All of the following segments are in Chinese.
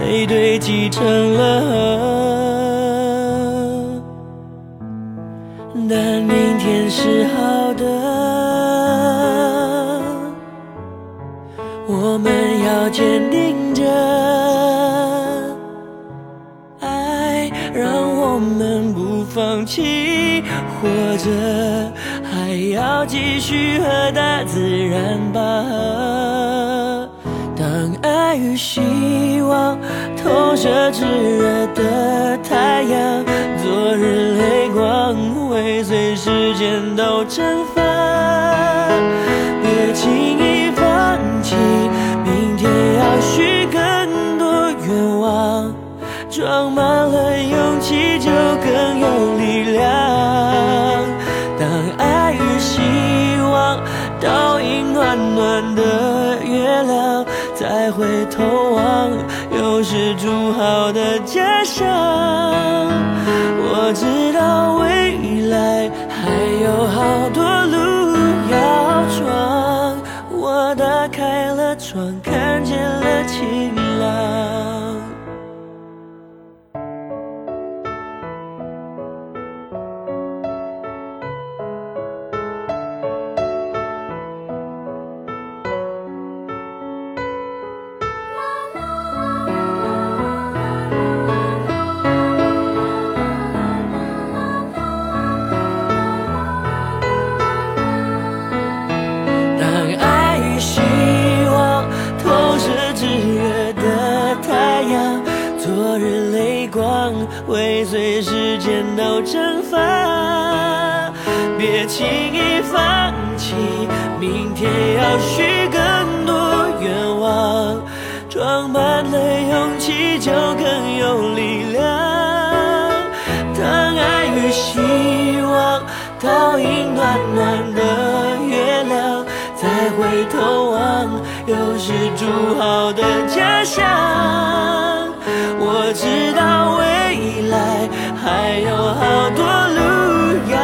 泪堆积成了河，但明天是好的。我们要坚定着，爱让我们不放弃，活着还要继续和大自然拔河。当爱与心望投射炙热的太阳，昨日泪光会随时间都蒸发，别轻易放弃。明天要许更多愿望，装满了勇气就更有力量。当爱与希望倒映暖暖的月亮，再回头望，又是筑好的家乡。我知道未来还有筑好的家乡。我知道未来还有好多路要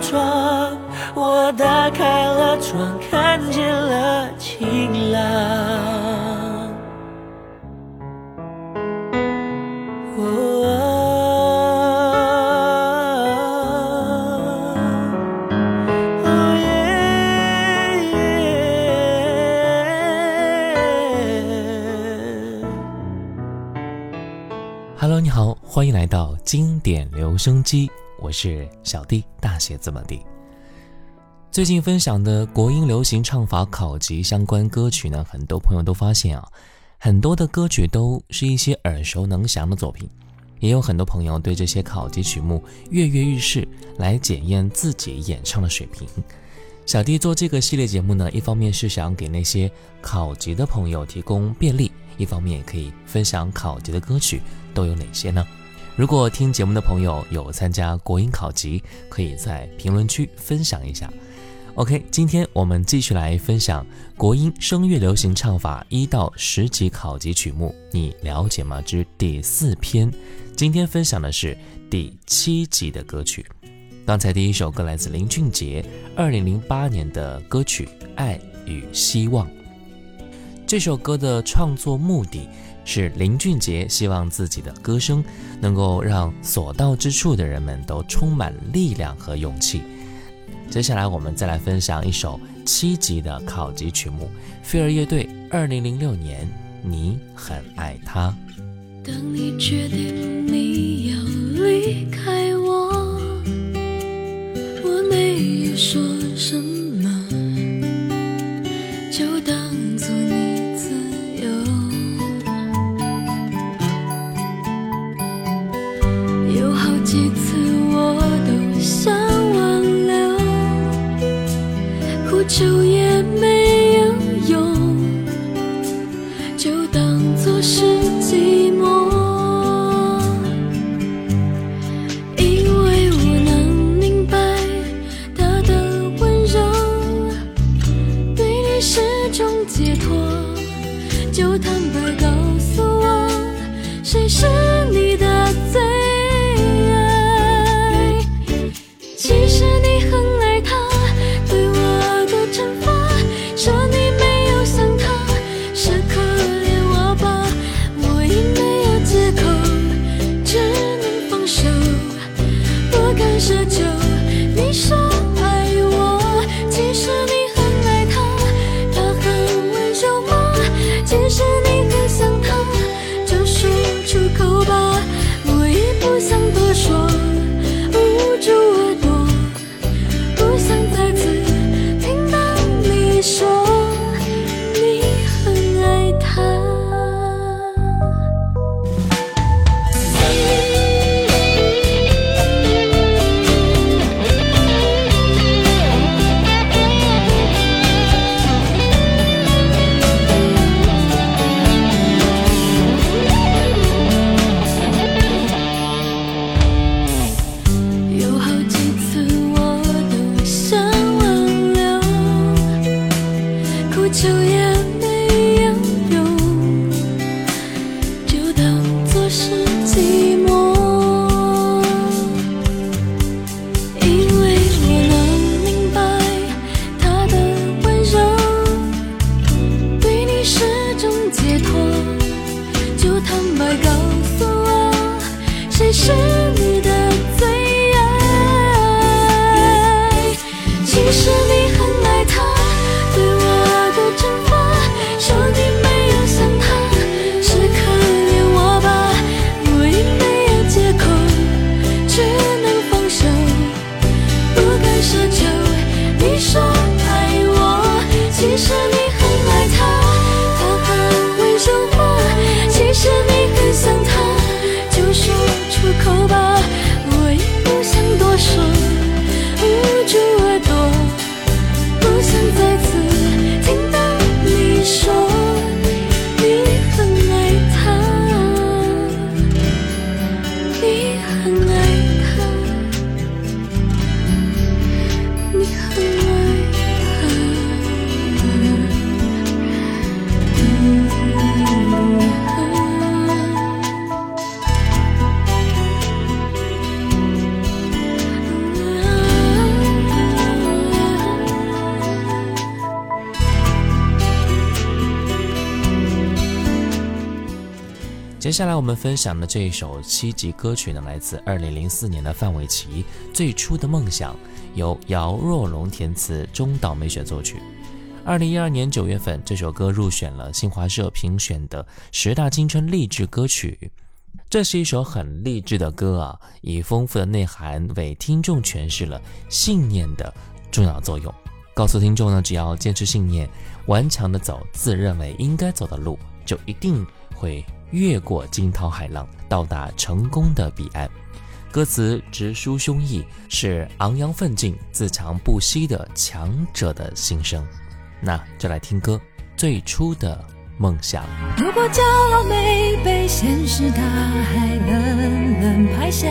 闯，我打开了窗，看见了晴朗。欢迎来到经典留声机，我是小弟，大写字母 D。最近分享的国音流行唱法考级相关歌曲呢，很多朋友都发现啊，很多的歌曲都是一些耳熟能详的作品，也有很多朋友对这些考级曲目跃跃欲试，来检验自己演唱的水平。小弟做这个系列节目呢，一方面是想给那些考级的朋友提供便利，一方面也可以分享考级的歌曲都有哪些呢？如果听节目的朋友有参加国音考级，可以在评论区分享一下。OK，今天我们继续来分享国音声乐流行唱法一到十级考级曲目，你了解吗？之第四篇。今天分享的是第七集的歌曲。刚才第一首歌来自林俊杰，二零零八年的歌曲《爱与希望》。这首歌的创作目的是林俊杰希望自己的歌声能够让所到之处的人们都充满力量和勇气。接下来我们再来分享一首七级的考级曲目，飞儿乐队二零零六年《你很爱他》。当你决定你要离开我，我没有说求也没有用，就当作是下来我们分享的这一首七级歌曲呢，来自二零零四年的范玮琪《最初的梦想》，由姚若龙填词，中岛美雪作曲。二零一二年九月份，这首歌入选了新华社评选的十大青春励志歌曲。这是一首很励志的歌啊，以丰富的内涵为听众诠释了信念的重要作用，告诉听众呢，只要坚持信念，顽强的走自认为应该走的路，就一定会越过惊涛骇浪，到达成功的彼岸。歌词直抒胸臆，是昂扬奋进、自强不息的强者的心声。那就来听歌，最初的梦想。如果骄傲没被现实大海冷冷拍下，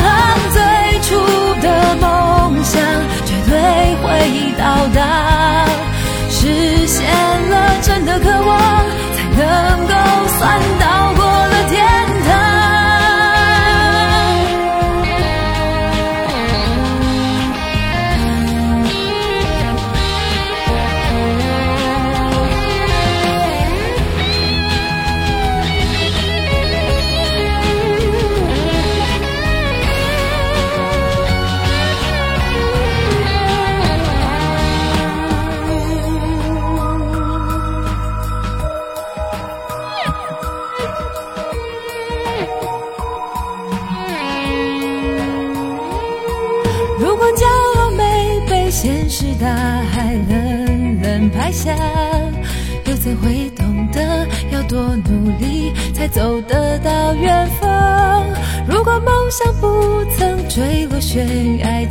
会到达，实现了真的渴望，才能够算到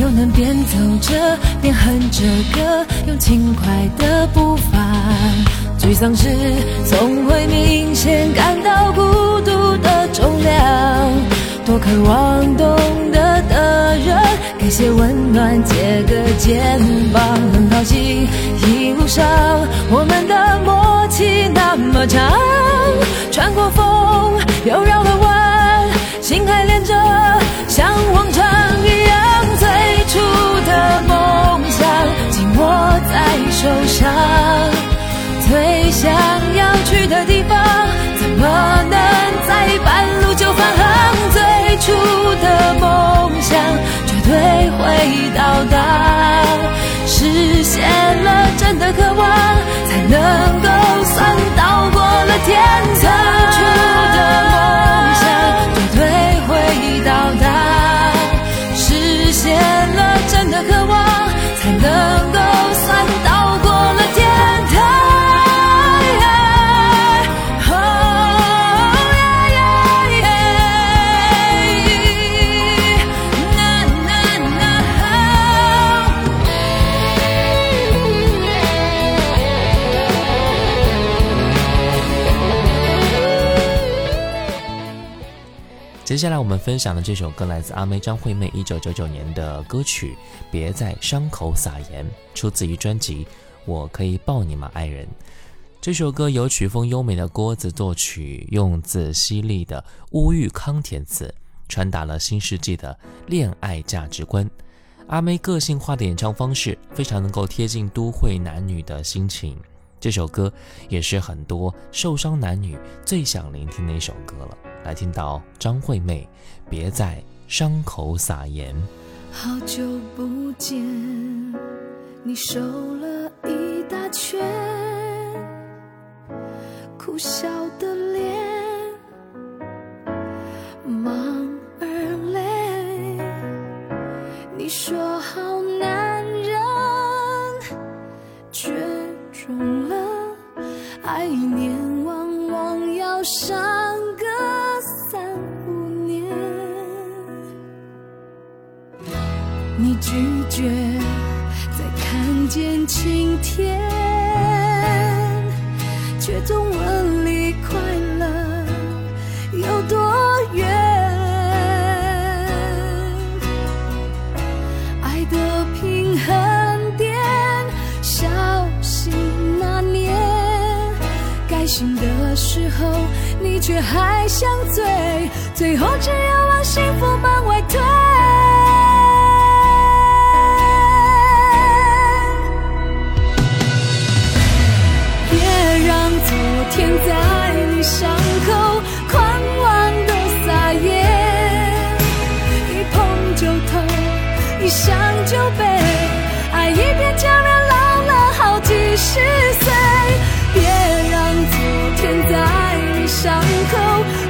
又能边走着边哼着歌，用轻快的步伐。沮丧时总会明显感到孤独的重量，多渴望懂得的人。给些温暖，借个肩膀，很高兴一路上我们的默契那么长，穿过风又绕了弯，心还连着，在受伤，最想要去的地方，怎么能在半路就返航？最初的梦想。绝对，会到达，实现了真的渴望，才能够算到接下来我们分享的这首歌来自阿妹张惠妹一九九九年的歌曲《别在伤口撒盐》，出自于专辑《我可以抱你吗，爱人》。这首歌由曲风优美的郭子作曲，用字犀利的乌玉康填词，传达了新世纪的恋爱价值观。阿妹个性化的演唱方式，非常能够贴近都会男女的心情。这首歌也是很多受伤男女最想聆听的一首歌了。来听到张惠妹，别在伤口撒盐。好久不见，你瘦了一大圈，苦笑的脸，忙而累。你说好拒绝再看见晴天却总问离快乐有多远爱的平衡点小心那年该醒的时候你却还想醉最后只有往幸福门外推 C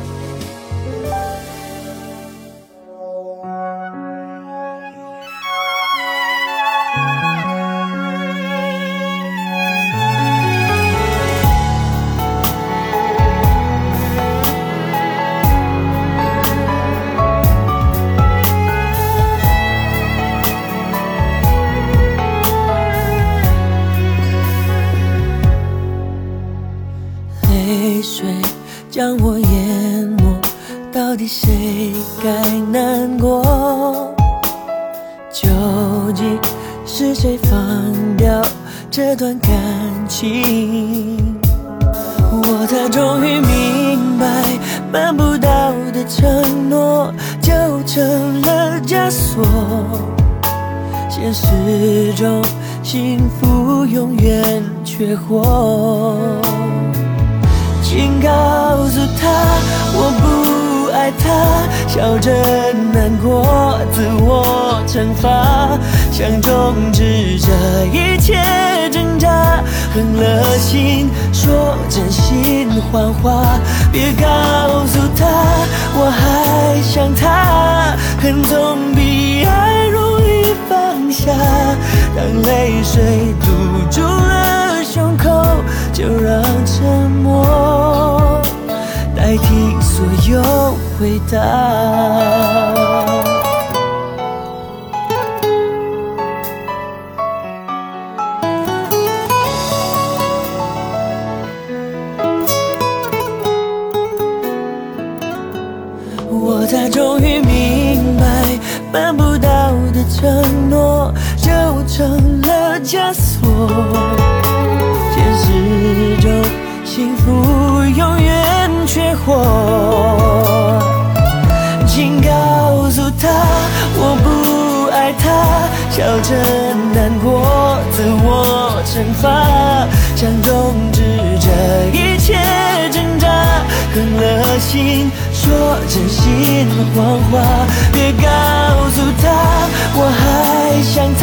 是谁放掉这段感情？我才终于明白，办不到的承诺就成了枷锁。现实中，幸福永远缺货。请告诉他，我不爱他。笑着难过，自我惩罚，想终止这一切挣扎，狠了心说真心谎话，别告诉他我还想他，恨总比爱容易放下。当泪水堵住了胸口，就让沉默代替所有回答。我才终于明白，办不到的承诺就成了枷锁。现实中幸福永远缺货，请告诉他我不爱他，笑着难过，自我惩罚，想终止这一切挣扎，狠了心说真心谎话，别告诉他我还想他，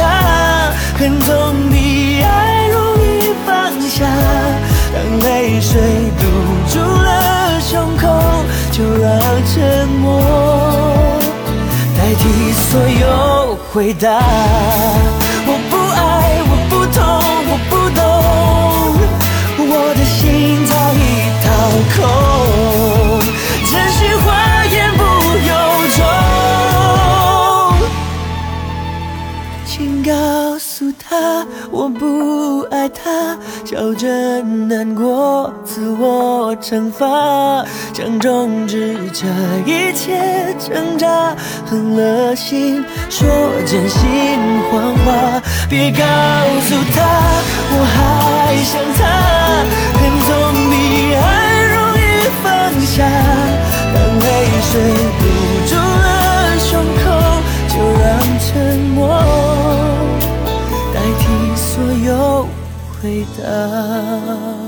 恨总比爱容易放下。当泪水堵住了胸口，就让沉默代替所有回答。我不爱，我不痛，我不懂，我的心早已掏空，真心话言不由衷。请告诉他我不爱他，笑着难过，自我惩罚，想终止这一切挣扎，狠了心说真心谎话，别告诉他我还想他，恨总比爱容易放下，当泪水堵住了胸口，就让沉默代替所有回答。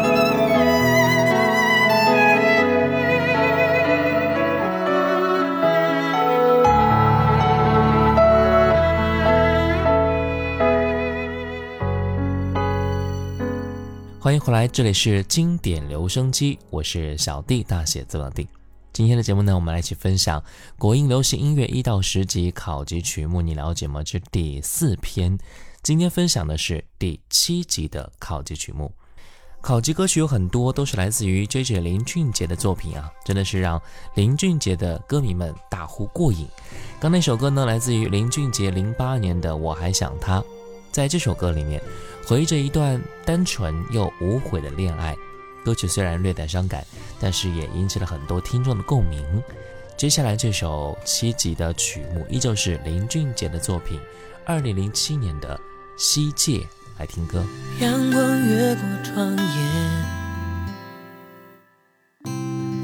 欢迎回来，这里是经典留声机，我是小弟，大写字母弟。今天的节目呢，我们来一起分享国音流行音乐一到十级考级曲目，你了解吗？这第四篇。今天分享的是第七集的考级曲目。考级歌曲有很多，都是来自于 J.J. 林俊杰的作品啊，真的是让林俊杰的歌迷们大呼过瘾。刚那首歌呢，来自于林俊杰零八年的《我还想他》。在这首歌里面，回忆着一段单纯又无悔的恋爱。歌曲虽然略带伤感，但是也引起了很多听众的共鸣。接下来这首七级的曲目，依旧是林俊杰的作品，二零零七年的《西界》。来听歌。阳光越过窗沿，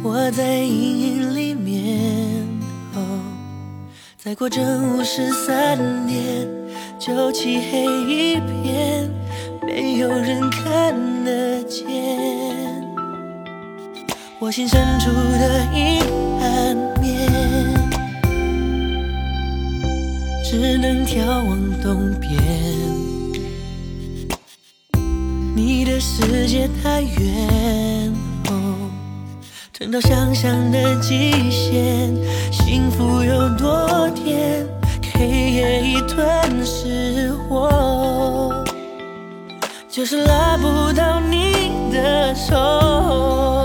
我在阴影里面。再过正午十三点，就漆黑一片，没有人看得见。我心深处的阴暗面，只能眺望东边。你的世界太远，哦，撑到想象的极限。幸福有多甜，黑夜已吞噬我，就是拉不到你的手。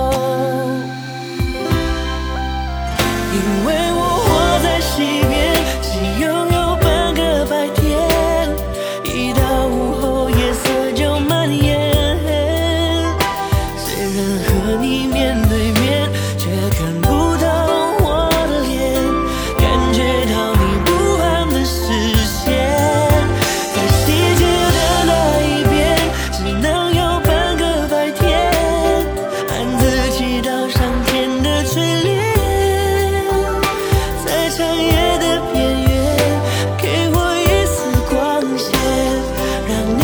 让你。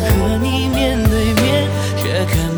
和你面对面，却看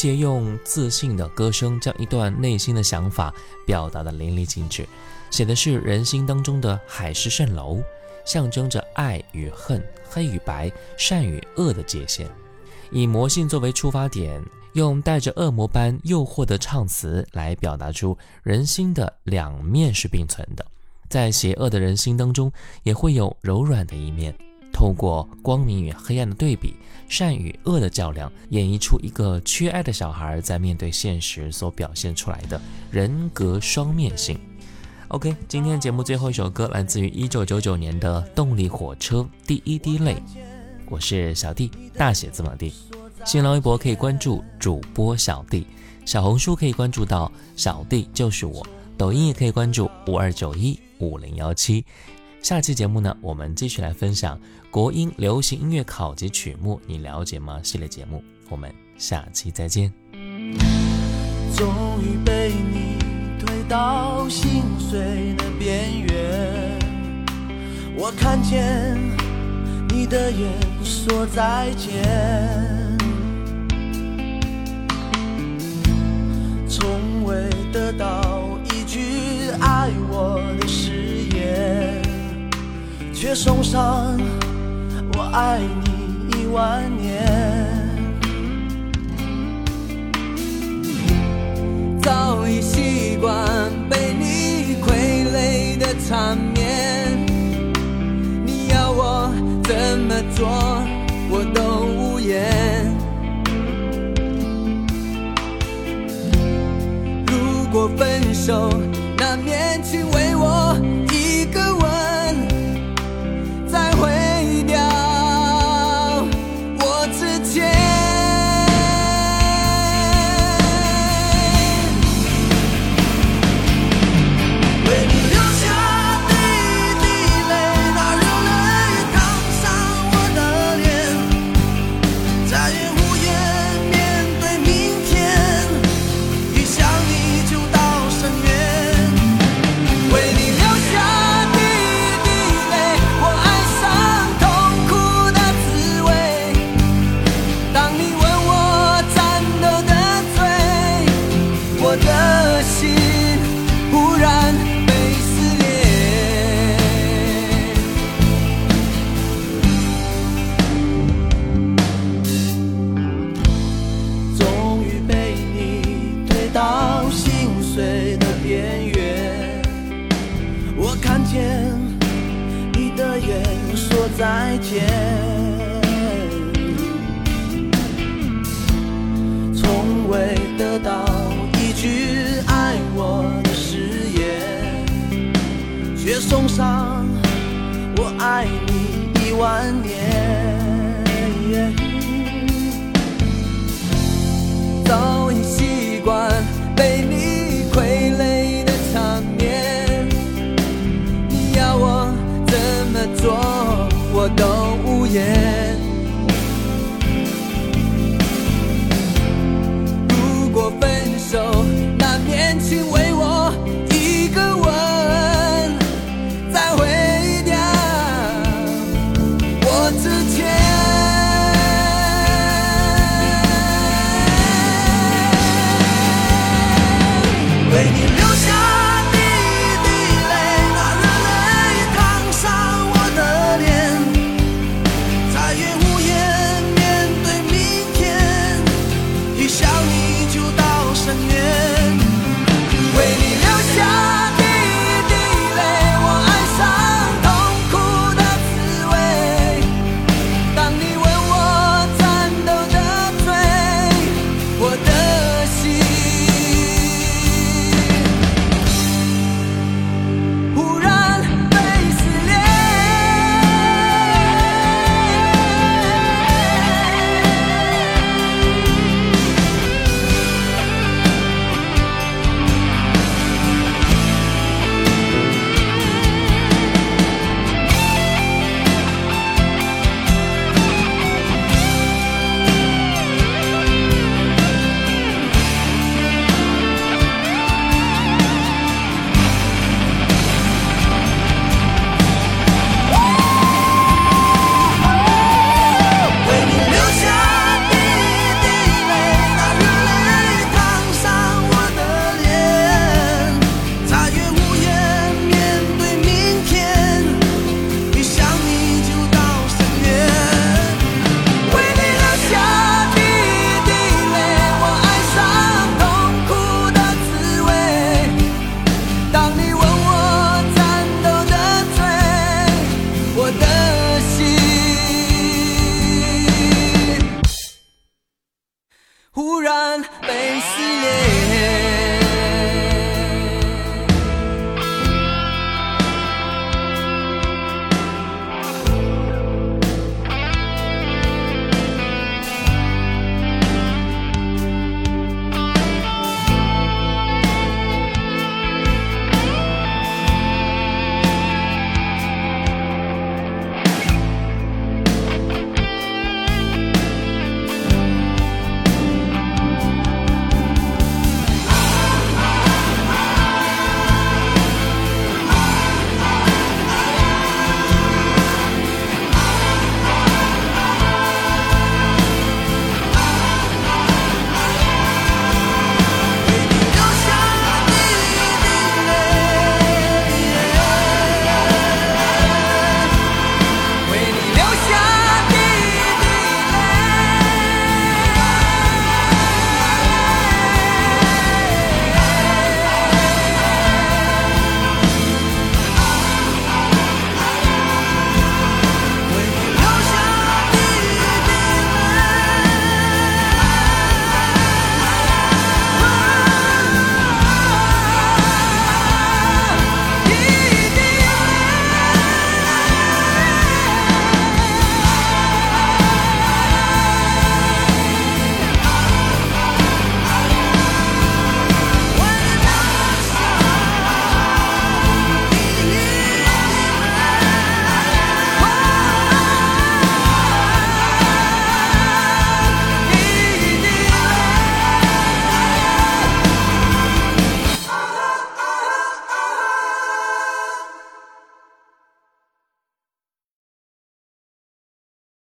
杰用自信的歌声，将一段内心的想法表达的淋漓尽致，写的是人心当中的海市蜃楼，象征着爱与恨、黑与白、善与恶的界限。以魔性作为出发点，用带着恶魔般诱惑的唱词来表达出人心的两面是并存的，在邪恶的人心当中，也会有柔软的一面。透过光明与黑暗的对比，善与恶的较量，演绎出一个缺爱的小孩在面对现实所表现出来的人格双面性。OK，今天的节目最后一首歌来自于一九九九年的动力火车第一滴泪。我是小弟，大写字母 D。新浪微博可以关注主播小弟，小红书可以关注到小弟就是我，抖音也可以关注五二九一五零幺七。下期节目呢，我们继续来分享国音流行音乐考级曲目，你了解吗？系列节目，我们下期再见。终于被你推到心碎的边缘，我看见你的眼说再见，从未得到却送上我爱你一万年。早已习惯被你傀儡的缠绵，你要我怎么做，我都无言。如果分手，难免请为我送上我爱你一万年。早已习惯被你傀儡的场面，你要我怎么做，我都无言。